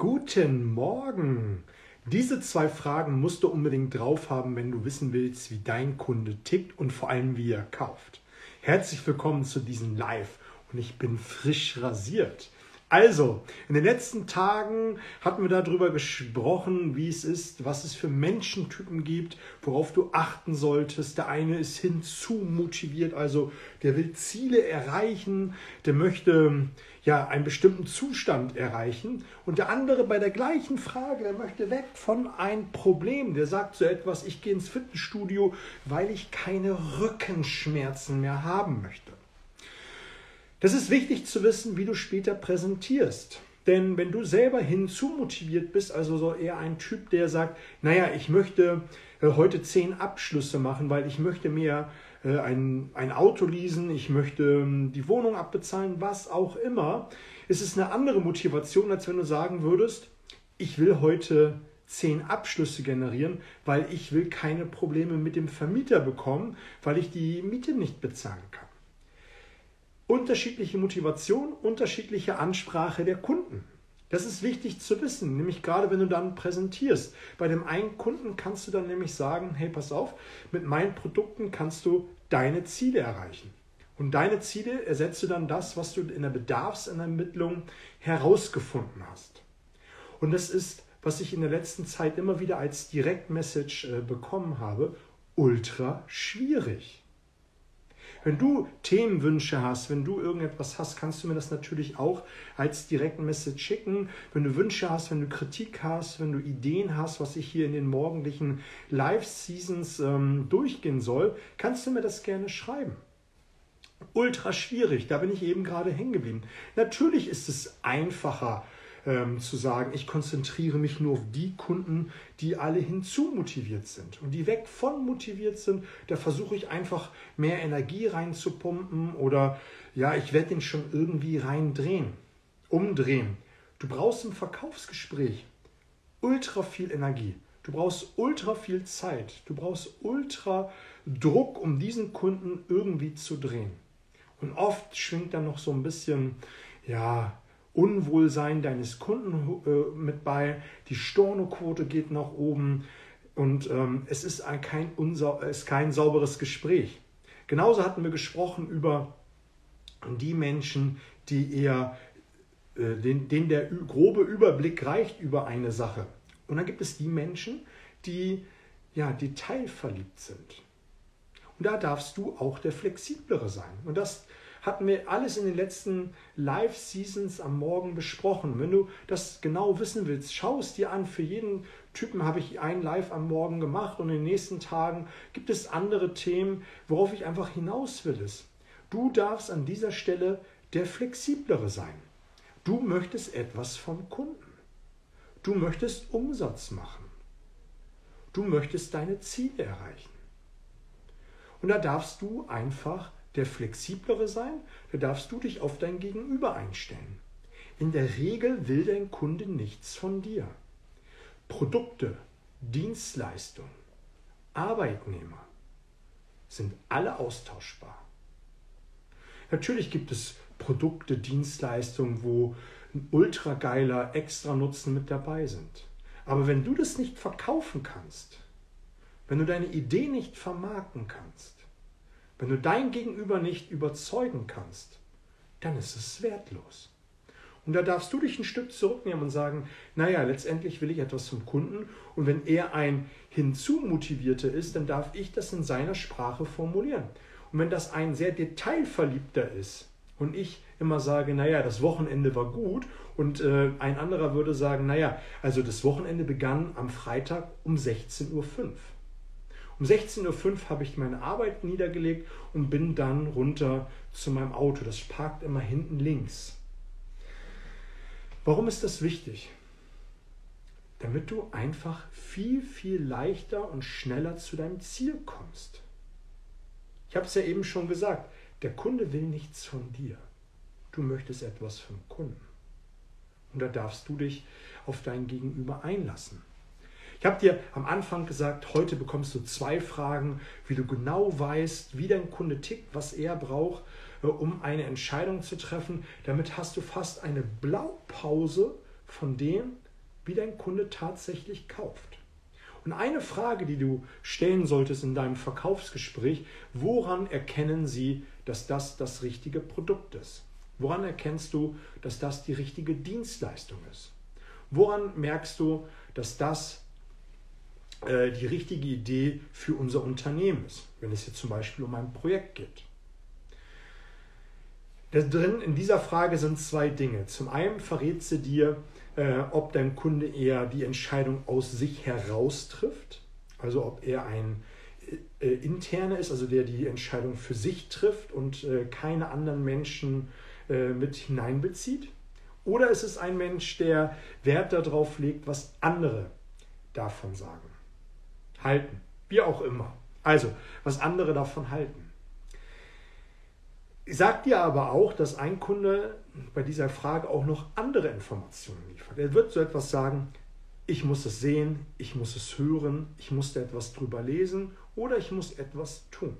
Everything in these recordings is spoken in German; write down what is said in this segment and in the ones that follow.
Guten Morgen! Diese zwei Fragen musst du unbedingt drauf haben, wenn du wissen willst, wie dein Kunde tickt und vor allem, wie er kauft. Herzlich willkommen zu diesem Live und ich bin frisch rasiert. Also, in den letzten Tagen hatten wir darüber gesprochen, wie es ist, was es für Menschentypen gibt, worauf du achten solltest. Der eine ist hinzumotiviert, also der will Ziele erreichen, der möchte ja einen bestimmten Zustand erreichen. Und der andere bei der gleichen Frage, der möchte weg von ein Problem. Der sagt so etwas, ich gehe ins Fitnessstudio, weil ich keine Rückenschmerzen mehr haben möchte. Das ist wichtig zu wissen, wie du später präsentierst. Denn wenn du selber hinzumotiviert bist, also so eher ein Typ, der sagt, naja, ich möchte äh, heute zehn Abschlüsse machen, weil ich möchte mir ein, ein Auto leasen, ich möchte ähm, die Wohnung abbezahlen, was auch immer, ist es eine andere Motivation, als wenn du sagen würdest, ich will heute zehn Abschlüsse generieren, weil ich will keine Probleme mit dem Vermieter bekommen, weil ich die Miete nicht bezahlen kann unterschiedliche Motivation, unterschiedliche Ansprache der Kunden. Das ist wichtig zu wissen, nämlich gerade wenn du dann präsentierst. Bei dem einen Kunden kannst du dann nämlich sagen, hey, pass auf, mit meinen Produkten kannst du deine Ziele erreichen. Und deine Ziele ersetzt du dann das, was du in der Bedarfsermittlung herausgefunden hast. Und das ist, was ich in der letzten Zeit immer wieder als Direktmessage äh, bekommen habe, ultra schwierig. Wenn du Themenwünsche hast, wenn du irgendetwas hast, kannst du mir das natürlich auch als direkten Message schicken. Wenn du Wünsche hast, wenn du Kritik hast, wenn du Ideen hast, was ich hier in den morgendlichen Live-Seasons ähm, durchgehen soll, kannst du mir das gerne schreiben ultra schwierig. Da bin ich eben gerade hängen geblieben. Natürlich ist es einfacher, ähm, zu sagen, ich konzentriere mich nur auf die Kunden, die alle hinzu motiviert sind und die weg von motiviert sind. Da versuche ich einfach mehr Energie reinzupumpen oder ja, ich werde den schon irgendwie reindrehen, umdrehen. Du brauchst im Verkaufsgespräch ultra viel Energie. Du brauchst ultra viel Zeit. Du brauchst ultra Druck, um diesen Kunden irgendwie zu drehen. Und oft schwingt da noch so ein bisschen, ja, Unwohlsein deines Kunden äh, mit bei, die Stornoquote geht nach oben und ähm, es ist ein, kein, unsau ist kein sauberes Gespräch. Genauso hatten wir gesprochen über die Menschen, die eher, äh, denen, denen der grobe Überblick reicht über eine Sache. Und dann gibt es die Menschen, die ja detailverliebt sind. Und da darfst du auch der flexiblere sein. Und das hatten wir alles in den letzten Live-Seasons am Morgen besprochen. Wenn du das genau wissen willst, schau es dir an. Für jeden Typen habe ich ein Live am Morgen gemacht und in den nächsten Tagen gibt es andere Themen, worauf ich einfach hinaus will. Du darfst an dieser Stelle der flexiblere sein. Du möchtest etwas vom Kunden. Du möchtest Umsatz machen. Du möchtest deine Ziele erreichen. Und da darfst du einfach der flexiblere sein, da darfst du dich auf dein Gegenüber einstellen. In der Regel will dein Kunde nichts von dir. Produkte, Dienstleistungen, Arbeitnehmer sind alle austauschbar. Natürlich gibt es Produkte, Dienstleistungen, wo ein ultra geiler Extra-Nutzen mit dabei sind. Aber wenn du das nicht verkaufen kannst, wenn du deine Idee nicht vermarkten kannst, wenn du dein Gegenüber nicht überzeugen kannst, dann ist es wertlos. Und da darfst du dich ein Stück zurücknehmen und sagen, naja, letztendlich will ich etwas vom Kunden und wenn er ein hinzumotivierter ist, dann darf ich das in seiner Sprache formulieren. Und wenn das ein sehr detailverliebter ist und ich immer sage, naja, das Wochenende war gut und äh, ein anderer würde sagen, naja, also das Wochenende begann am Freitag um 16.05 Uhr. Um 16.05 Uhr habe ich meine Arbeit niedergelegt und bin dann runter zu meinem Auto. Das parkt immer hinten links. Warum ist das wichtig? Damit du einfach viel, viel leichter und schneller zu deinem Ziel kommst. Ich habe es ja eben schon gesagt, der Kunde will nichts von dir. Du möchtest etwas vom Kunden. Und da darfst du dich auf dein Gegenüber einlassen. Ich habe dir am Anfang gesagt, heute bekommst du zwei Fragen, wie du genau weißt, wie dein Kunde tickt, was er braucht, äh, um eine Entscheidung zu treffen. Damit hast du fast eine Blaupause von dem, wie dein Kunde tatsächlich kauft. Und eine Frage, die du stellen solltest in deinem Verkaufsgespräch, woran erkennen sie, dass das das richtige Produkt ist? Woran erkennst du, dass das die richtige Dienstleistung ist? Woran merkst du, dass das äh, die richtige Idee für unser Unternehmen ist, wenn es hier zum Beispiel um ein Projekt geht? Da drin in dieser Frage sind zwei Dinge. Zum einen verrät sie dir, äh, ob dein Kunde eher die Entscheidung aus sich heraus trifft, also ob er ein äh, äh, interner ist, also der die Entscheidung für sich trifft und äh, keine anderen Menschen äh, mit hineinbezieht. Oder ist es ein Mensch, der Wert darauf legt, was andere davon sagen, halten, wie auch immer. Also, was andere davon halten. Sagt dir aber auch, dass ein Kunde bei dieser Frage auch noch andere Informationen liefert. Er wird so etwas sagen, ich muss es sehen, ich muss es hören, ich muss da etwas drüber lesen oder ich muss etwas tun.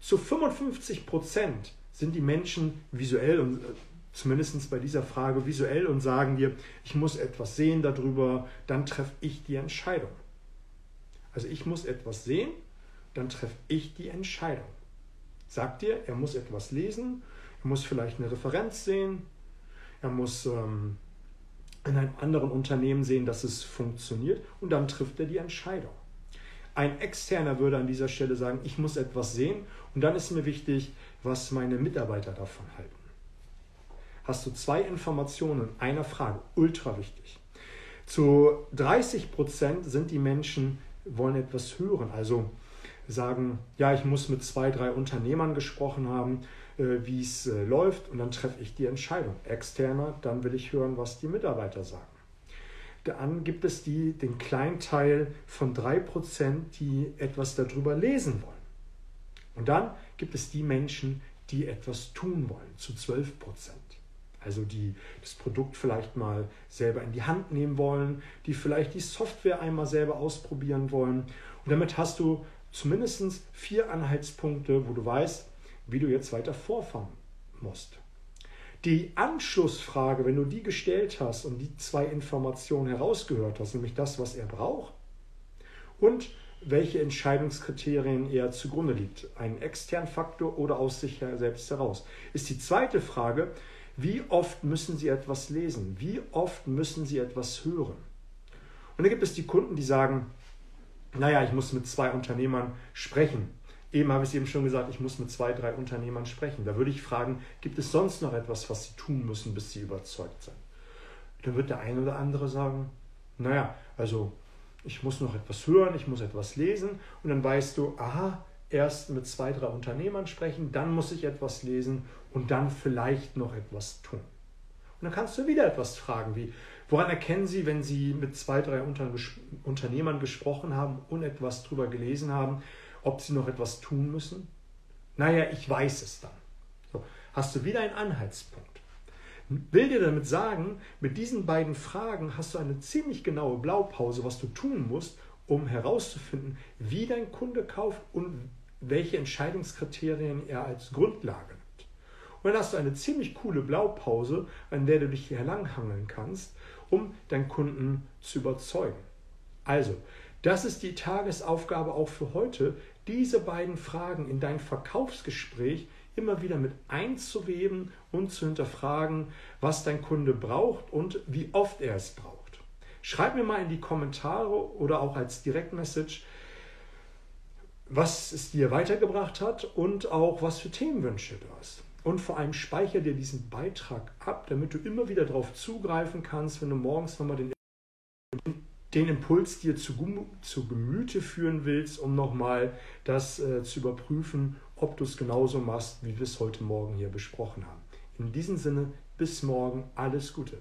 Zu 55 Prozent sind die Menschen visuell und äh, zumindest bei dieser Frage visuell und sagen dir, ich muss etwas sehen darüber, dann treffe ich die Entscheidung. Also ich muss etwas sehen, dann treffe ich die Entscheidung sagt dir, er muss etwas lesen, er muss vielleicht eine Referenz sehen, er muss ähm, in einem anderen Unternehmen sehen, dass es funktioniert und dann trifft er die Entscheidung. Ein Externer würde an dieser Stelle sagen, ich muss etwas sehen und dann ist mir wichtig, was meine Mitarbeiter davon halten. Hast du zwei Informationen in einer Frage, ultra wichtig. Zu 30 Prozent sind die Menschen, wollen etwas hören, also sagen, ja, ich muss mit zwei, drei Unternehmern gesprochen haben, äh, wie es äh, läuft und dann treffe ich die Entscheidung. Externer, dann will ich hören, was die Mitarbeiter sagen. Dann gibt es die, den kleinen Teil von 3%, die etwas darüber lesen wollen. Und dann gibt es die Menschen, die etwas tun wollen, zu 12%. Also die das Produkt vielleicht mal selber in die Hand nehmen wollen, die vielleicht die Software einmal selber ausprobieren wollen. Und damit hast du zumindest vier Anhaltspunkte, wo du weißt, wie du jetzt weiter vorfahren musst. Die Anschlussfrage, wenn du die gestellt hast und die zwei Informationen herausgehört hast, nämlich das, was er braucht und welche Entscheidungskriterien er zugrunde liegt, einen externen Faktor oder aus sich selbst heraus, ist die zweite Frage, wie oft müssen Sie etwas lesen? Wie oft müssen Sie etwas hören? Und da gibt es die Kunden, die sagen, naja, ich muss mit zwei Unternehmern sprechen. Eben habe ich es eben schon gesagt, ich muss mit zwei, drei Unternehmern sprechen. Da würde ich fragen, gibt es sonst noch etwas, was sie tun müssen, bis sie überzeugt sind? Dann wird der eine oder andere sagen, naja, also ich muss noch etwas hören, ich muss etwas lesen und dann weißt du, aha, erst mit zwei, drei Unternehmern sprechen, dann muss ich etwas lesen und dann vielleicht noch etwas tun. Und dann kannst du wieder etwas fragen wie, Woran erkennen Sie, wenn Sie mit zwei, drei Unternehmern gesprochen haben und etwas darüber gelesen haben, ob Sie noch etwas tun müssen? Naja, ich weiß es dann. So, hast du wieder einen Anhaltspunkt. Will dir damit sagen, mit diesen beiden Fragen hast du eine ziemlich genaue Blaupause, was du tun musst, um herauszufinden, wie dein Kunde kauft und welche Entscheidungskriterien er als Grundlage nimmt. Und dann hast du eine ziemlich coole Blaupause, an der du dich hier langhangeln kannst um deinen Kunden zu überzeugen. Also, das ist die Tagesaufgabe auch für heute, diese beiden Fragen in dein Verkaufsgespräch immer wieder mit einzuweben und zu hinterfragen, was dein Kunde braucht und wie oft er es braucht. Schreib mir mal in die Kommentare oder auch als Direktmessage, was es dir weitergebracht hat und auch was für Themenwünsche du hast. Und vor allem speichere dir diesen Beitrag ab, damit du immer wieder darauf zugreifen kannst, wenn du morgens nochmal den, den Impuls dir zu, zu Gemüte führen willst, um nochmal das äh, zu überprüfen, ob du es genauso machst, wie wir es heute Morgen hier besprochen haben. In diesem Sinne, bis morgen, alles Gute.